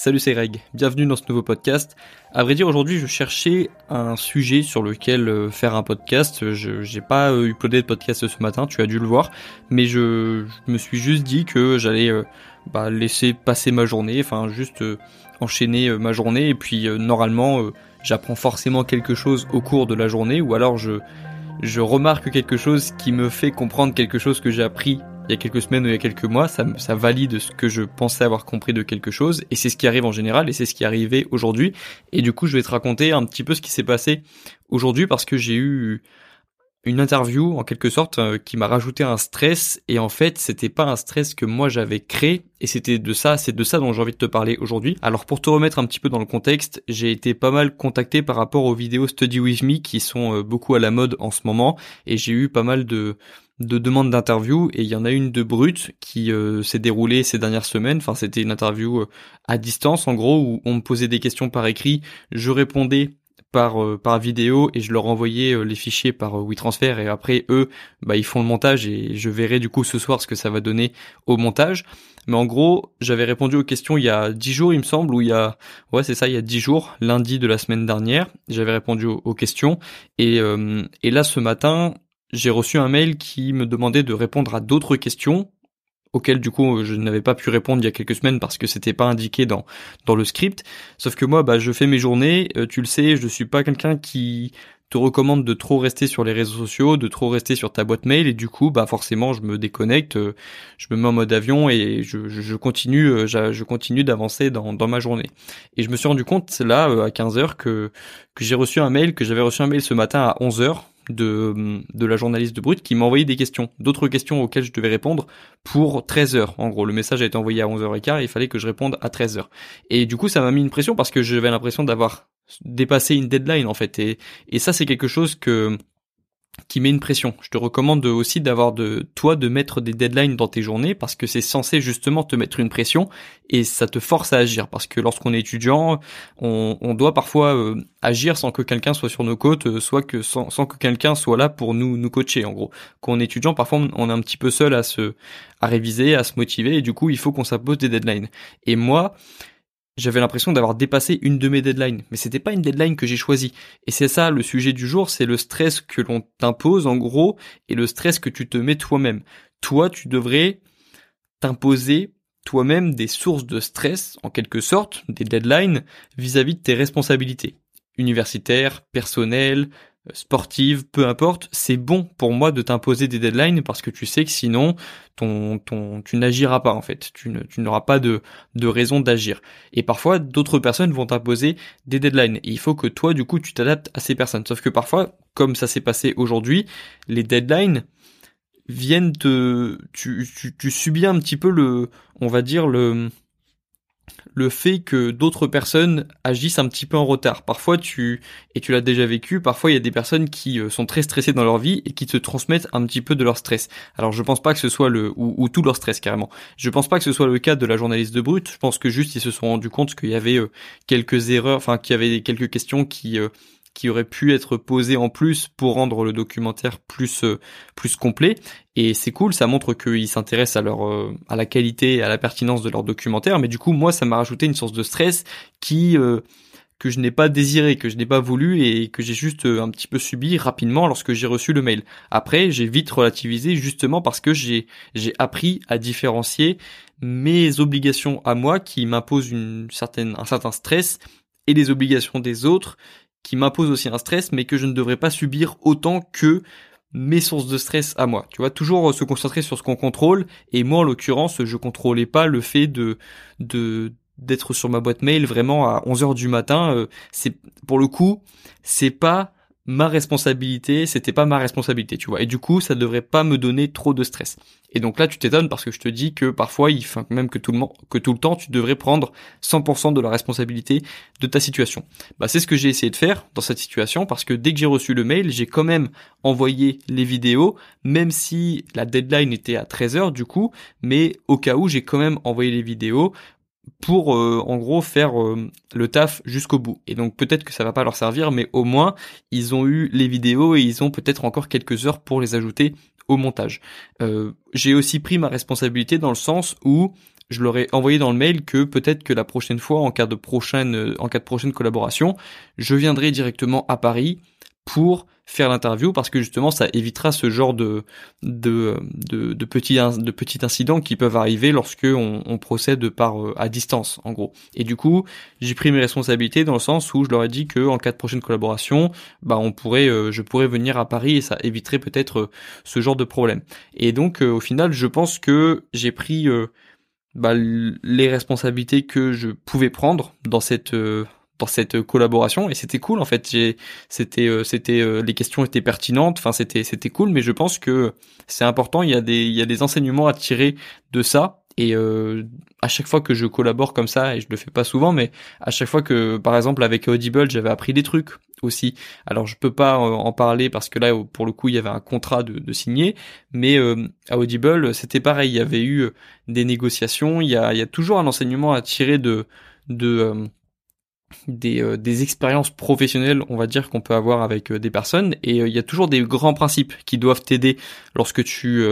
Salut, c'est Greg. Bienvenue dans ce nouveau podcast. À vrai dire, aujourd'hui, je cherchais un sujet sur lequel euh, faire un podcast. Je j'ai pas euh, uploadé de podcast ce matin, tu as dû le voir, mais je, me suis juste dit que j'allais euh, bah, laisser passer ma journée, enfin juste enchaîner ma journée et puis normalement, j'apprends forcément quelque chose au cours de la journée ou alors je je remarque quelque chose qui me fait comprendre quelque chose que j'ai appris il y a quelques semaines ou il y a quelques mois, ça, valide ce que je pensais avoir compris de quelque chose, et c'est ce qui arrive en général, et c'est ce qui est arrivé aujourd'hui. Et du coup, je vais te raconter un petit peu ce qui s'est passé aujourd'hui, parce que j'ai eu une interview en quelque sorte euh, qui m'a rajouté un stress. Et en fait c'était pas un stress que moi j'avais créé. Et c'était de ça c'est de ça dont j'ai envie de te parler aujourd'hui. Alors pour te remettre un petit peu dans le contexte, j'ai été pas mal contacté par rapport aux vidéos Study With Me qui sont euh, beaucoup à la mode en ce moment. Et j'ai eu pas mal de de demandes d'interview et il y en a une de brute qui euh, s'est déroulée ces dernières semaines. Enfin, c'était une interview à distance en gros où on me posait des questions par écrit, je répondais par euh, par vidéo et je leur envoyais les fichiers par WeTransfer et après eux bah ils font le montage et je verrai du coup ce soir ce que ça va donner au montage. Mais en gros, j'avais répondu aux questions il y a dix jours, il me semble, ou il y a, ouais, c'est ça, il y a dix jours, lundi de la semaine dernière. J'avais répondu aux, questions. Et là, ce matin, j'ai reçu un mail qui me demandait de répondre à d'autres questions auxquelles du coup je n'avais pas pu répondre il y a quelques semaines parce que c'était pas indiqué dans dans le script. Sauf que moi bah je fais mes journées, euh, tu le sais, je suis pas quelqu'un qui te recommande de trop rester sur les réseaux sociaux, de trop rester sur ta boîte mail et du coup bah forcément je me déconnecte, euh, je me mets en mode avion et je, je, continue euh, je, continue d'avancer dans, dans ma journée. Et je me suis rendu compte là à 15h que que j'ai reçu un mail, que j'avais reçu un mail ce matin à 11h de, de la journaliste de Brut qui m'a envoyé des questions, d'autres questions auxquelles je devais répondre pour 13 heures. En gros, le message a été envoyé à 11h15 et il fallait que je réponde à 13 heures. Et du coup, ça m'a mis une pression parce que j'avais l'impression d'avoir dépassé une deadline en fait. Et, et ça, c'est quelque chose que qui met une pression. Je te recommande aussi d'avoir de toi de mettre des deadlines dans tes journées parce que c'est censé justement te mettre une pression et ça te force à agir parce que lorsqu'on est étudiant, on, doit parfois euh, agir sans que quelqu'un soit sur nos côtes, euh, soit que sans, que quelqu'un soit là pour nous nous coacher en gros. Quand on est étudiant, parfois on est un petit peu seul à se à réviser, à se motiver et du coup, il faut qu'on s'impose des deadlines. Et moi, j'avais l'impression d'avoir dépassé une de mes deadlines, mais c'était pas une deadline que j'ai choisie. Et c'est ça le sujet du jour, c'est le stress que l'on t'impose en gros et le stress que tu te mets toi-même. Toi, tu devrais t'imposer toi-même des sources de stress, en quelque sorte, des deadlines vis-à-vis de tes responsabilités universitaires, personnelles, sportive, peu importe, c'est bon pour moi de t'imposer des deadlines parce que tu sais que sinon ton ton tu n'agiras pas en fait, tu n'auras pas de de raison d'agir. Et parfois d'autres personnes vont t'imposer des deadlines et il faut que toi du coup tu t'adaptes à ces personnes. Sauf que parfois comme ça s'est passé aujourd'hui, les deadlines viennent te tu tu subis un petit peu le on va dire le le fait que d'autres personnes agissent un petit peu en retard. Parfois tu et tu l'as déjà vécu, parfois il y a des personnes qui euh, sont très stressées dans leur vie et qui te transmettent un petit peu de leur stress. Alors je pense pas que ce soit le ou, tout leur stress carrément. Je pense pas que ce soit le cas de la journaliste de Brut. Je pense que juste ils se sont rendus compte qu'il y avait euh, quelques erreurs, enfin qu'il y avait quelques questions qui euh, qui aurait pu être posé en plus pour rendre le documentaire plus euh, plus complet et c'est cool ça montre qu'ils s'intéressent à leur euh, à la qualité et à la pertinence de leur documentaire mais du coup moi ça m'a rajouté une source de stress qui euh, que je n'ai pas désiré, que je n'ai pas voulu et que j'ai juste un petit peu subi rapidement lorsque j'ai reçu le mail. Après, j'ai vite relativisé justement parce que j'ai j'ai appris à différencier mes obligations à moi qui m'imposent une certaine un certain stress et les obligations des autres qui m'impose aussi un stress, mais que je ne devrais pas subir autant que mes sources de stress à moi. Tu vois, toujours se concentrer sur ce qu'on contrôle. Et moi, en l'occurrence, je contrôlais pas le fait de de d'être sur ma boîte mail vraiment à 11 heures du matin. Euh, c'est pour le coup, c'est pas ma responsabilité, c'était pas ma responsabilité, tu vois. Et du coup, ça devrait pas me donner trop de stress. Et donc là, tu t'étonnes parce que je te dis que parfois, il faut même que tout le que tout le temps, tu devrais prendre 100% de la responsabilité de ta situation. Bah, c'est ce que j'ai essayé de faire dans cette situation parce que dès que j'ai reçu le mail, j'ai quand même envoyé les vidéos, même si la deadline était à 13 heures du coup, mais au cas où, j'ai quand même envoyé les vidéos pour euh, en gros faire euh, le taf jusqu'au bout. Et donc peut-être que ça va pas leur servir, mais au moins ils ont eu les vidéos et ils ont peut-être encore quelques heures pour les ajouter au montage. Euh, j'ai aussi pris ma responsabilité dans le sens où je leur ai envoyé dans le mail que peut-être que la prochaine fois, en cas de prochaine, en cas de prochaine collaboration, je viendrai directement à Paris pour faire l'interview parce que justement ça évitera ce genre de de de, de petits de petits incidents qui peuvent arriver lorsque on, procède par euh, à distance en gros. Et du coup j'ai pris mes responsabilités dans le sens où je leur ai dit que en cas de prochaine collaboration bah on pourrait euh, je pourrais venir à Paris et ça éviterait peut-être euh, ce genre de problème. Et donc au final je pense que j'ai pris bah, les responsabilités que je pouvais prendre dans cette dans cette collaboration. Et c'était cool en fait. C'était euh, c'était euh, les questions étaient pertinentes. Enfin c'était c'était cool. Mais je pense que c'est important. Il y a des il y a des enseignements à tirer de ça. Et euh, à chaque fois que je collabore comme ça et je le fais pas souvent mais à chaque fois que par exemple avec Audible j'avais appris des trucs aussi. Alors je peux pas en parler parce que là pour le coup il y avait un contrat de, de signer. Mais à Audible c'était pareil. Il y avait eu des négociations. Il y a il y a toujours un enseignement à tirer de de des, euh, des expériences professionnelles, on va dire, qu'on peut avoir avec euh, des personnes. Et euh, il y a toujours des grands principes qui doivent t'aider lorsque tu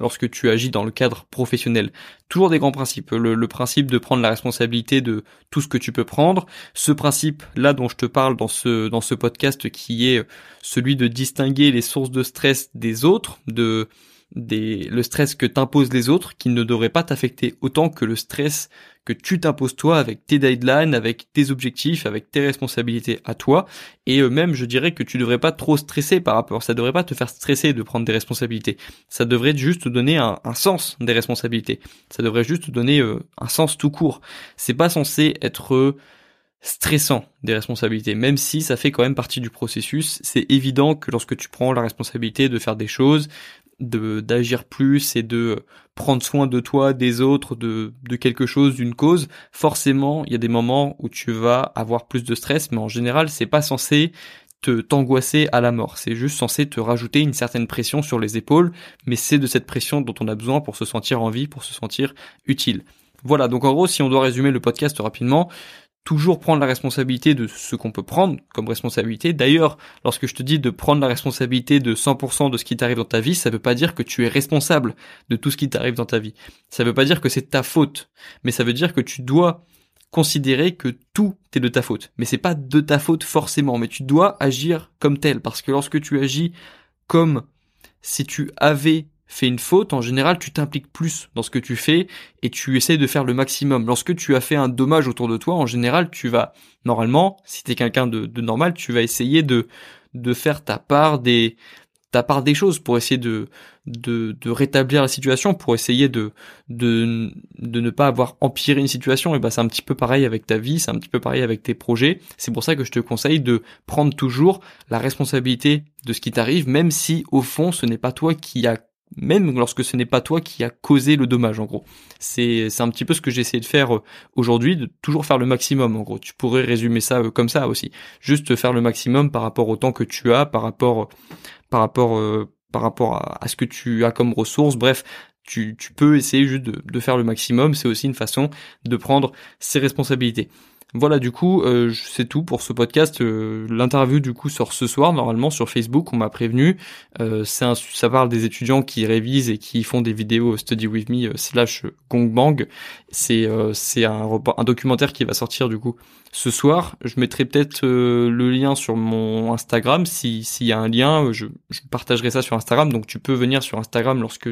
lorsque tu agis dans le cadre professionnel. Toujours des grands principes. Le, le, principe de prendre la responsabilité de tout ce que tu peux prendre. Ce principe là dont je te parle dans ce dans ce podcast qui est celui de distinguer les sources de stress des autres, de des, le stress que t'imposent les autres qui ne devrait pas t'affecter autant que le stress que tu t'imposes toi avec tes deadlines, avec tes objectifs, avec tes responsabilités à toi. Et même, je dirais que tu devrais pas trop stresser par rapport. Ça devrait pas te faire stresser de prendre des responsabilités. Ça devrait juste te donner un, sens des responsabilités. Ça devrait juste te donner euh, un sens tout court. C'est pas censé être stressant des responsabilités, même si ça fait quand même partie du processus. C'est évident que lorsque tu prends la responsabilité de faire des choses, de d'agir plus et de prendre soin de toi, des autres, de, de quelque chose, d'une cause, forcément, il y a des moments où tu vas avoir plus de stress, mais en général, c'est pas censé te t'angoisser à la mort. C'est juste censé te rajouter une certaine pression sur les épaules, mais c'est de cette pression dont on a besoin pour se sentir en vie, pour se sentir utile. Voilà, donc en gros, si on doit résumer le podcast rapidement, toujours prendre la responsabilité de ce qu'on peut prendre comme responsabilité. D'ailleurs, lorsque je te dis de prendre la responsabilité de 100% de ce qui t'arrive dans ta vie, ça veut pas dire que tu es responsable de tout ce qui t'arrive dans ta vie. Ça veut pas dire que c'est ta faute, mais ça veut dire que tu dois considérer que tout est de ta faute. Mais c'est pas de ta faute forcément, mais tu dois agir comme tel parce que lorsque tu agis comme si tu avais fais une faute, en général, tu t'impliques plus dans ce que tu fais et tu essaies de faire le maximum. Lorsque tu as fait un dommage autour de toi, en général, tu vas, normalement, si t'es quelqu'un de, de, normal, tu vas essayer de, de faire ta part des, ta part des choses pour essayer de, de, de rétablir la situation, pour essayer de, de, de ne pas avoir empiré une situation. Et ben, c'est un petit peu pareil avec ta vie, c'est un petit peu pareil avec tes projets. C'est pour ça que je te conseille de prendre toujours la responsabilité de ce qui t'arrive, même si au fond, ce n'est pas toi qui a même lorsque ce n'est pas toi qui a causé le dommage en gros. C'est un petit peu ce que j'ai essayé de faire euh, aujourd'hui, de toujours faire le maximum en gros. Tu pourrais résumer ça euh, comme ça aussi, juste faire le maximum par rapport au temps que tu as, par rapport par rapport euh, par rapport à, ce que tu as comme ressources. Bref, tu, tu peux essayer juste de, de faire le maximum. C'est aussi une façon de prendre ses responsabilités. Voilà, du coup, euh, c'est tout pour ce podcast. Euh, l'interview, du coup, sort ce soir, normalement, sur Facebook. On m'a prévenu. Euh, c'est ça parle des étudiants qui révisent et qui font des vidéos Study With Me slash Gongbang. C'est c'est un, un documentaire qui va sortir, du coup, ce soir. Je mettrai peut-être le lien sur mon Instagram. S'il y a un lien, je, je, partagerai ça sur Instagram. Donc, tu peux venir sur Instagram lorsque,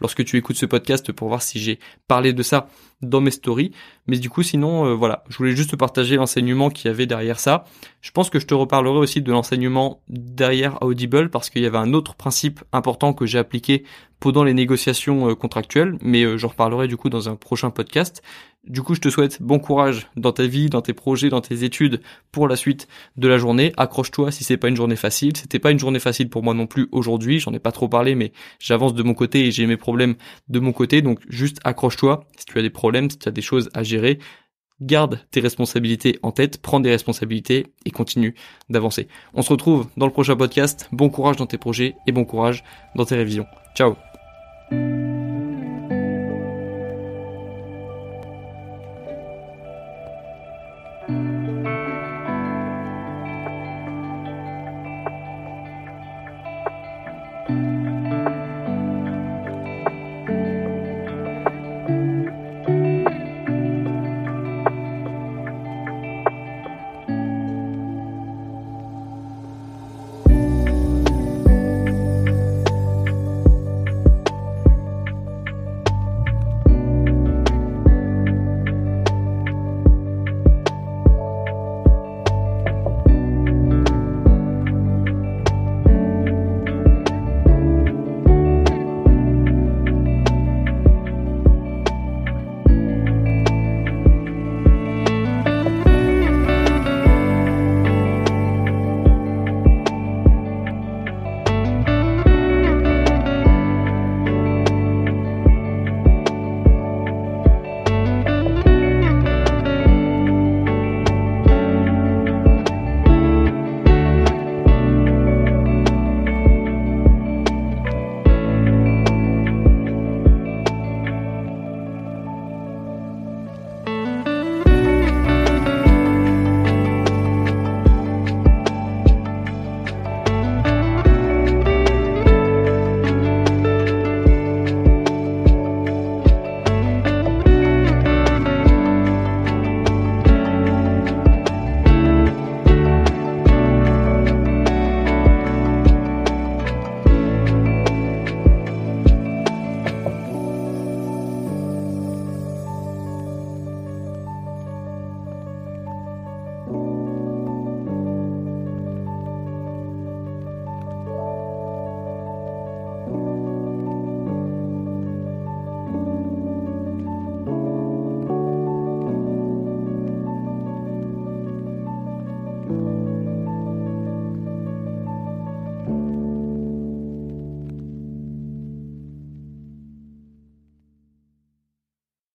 lorsque tu écoutes ce podcast pour voir si j'ai parlé de ça dans mes stories. Mais du coup, sinon, euh, voilà, je voulais juste partager l'enseignement qu'il y avait derrière ça. Je pense que je te reparlerai aussi de l'enseignement derrière Audible parce qu'il y avait un autre principe important que j'ai appliqué pendant les négociations euh, contractuelles, mais euh, j'en reparlerai du coup dans un prochain podcast. Du coup, je te souhaite bon courage dans ta vie, dans tes projets, dans tes études pour la suite de la journée. Accroche-toi si c'est pas une journée facile. C'était pas une journée facile pour moi non plus aujourd'hui. J'en ai pas trop parlé, mais j'avance de mon côté et j'ai mes problèmes de mon côté. Donc, juste accroche-toi. Si tu as des problèmes, si tu as des choses à gérer, garde tes responsabilités en tête, prends des responsabilités et continue d'avancer. On se retrouve dans le prochain podcast. Bon courage dans tes projets et bon courage dans tes révisions. Ciao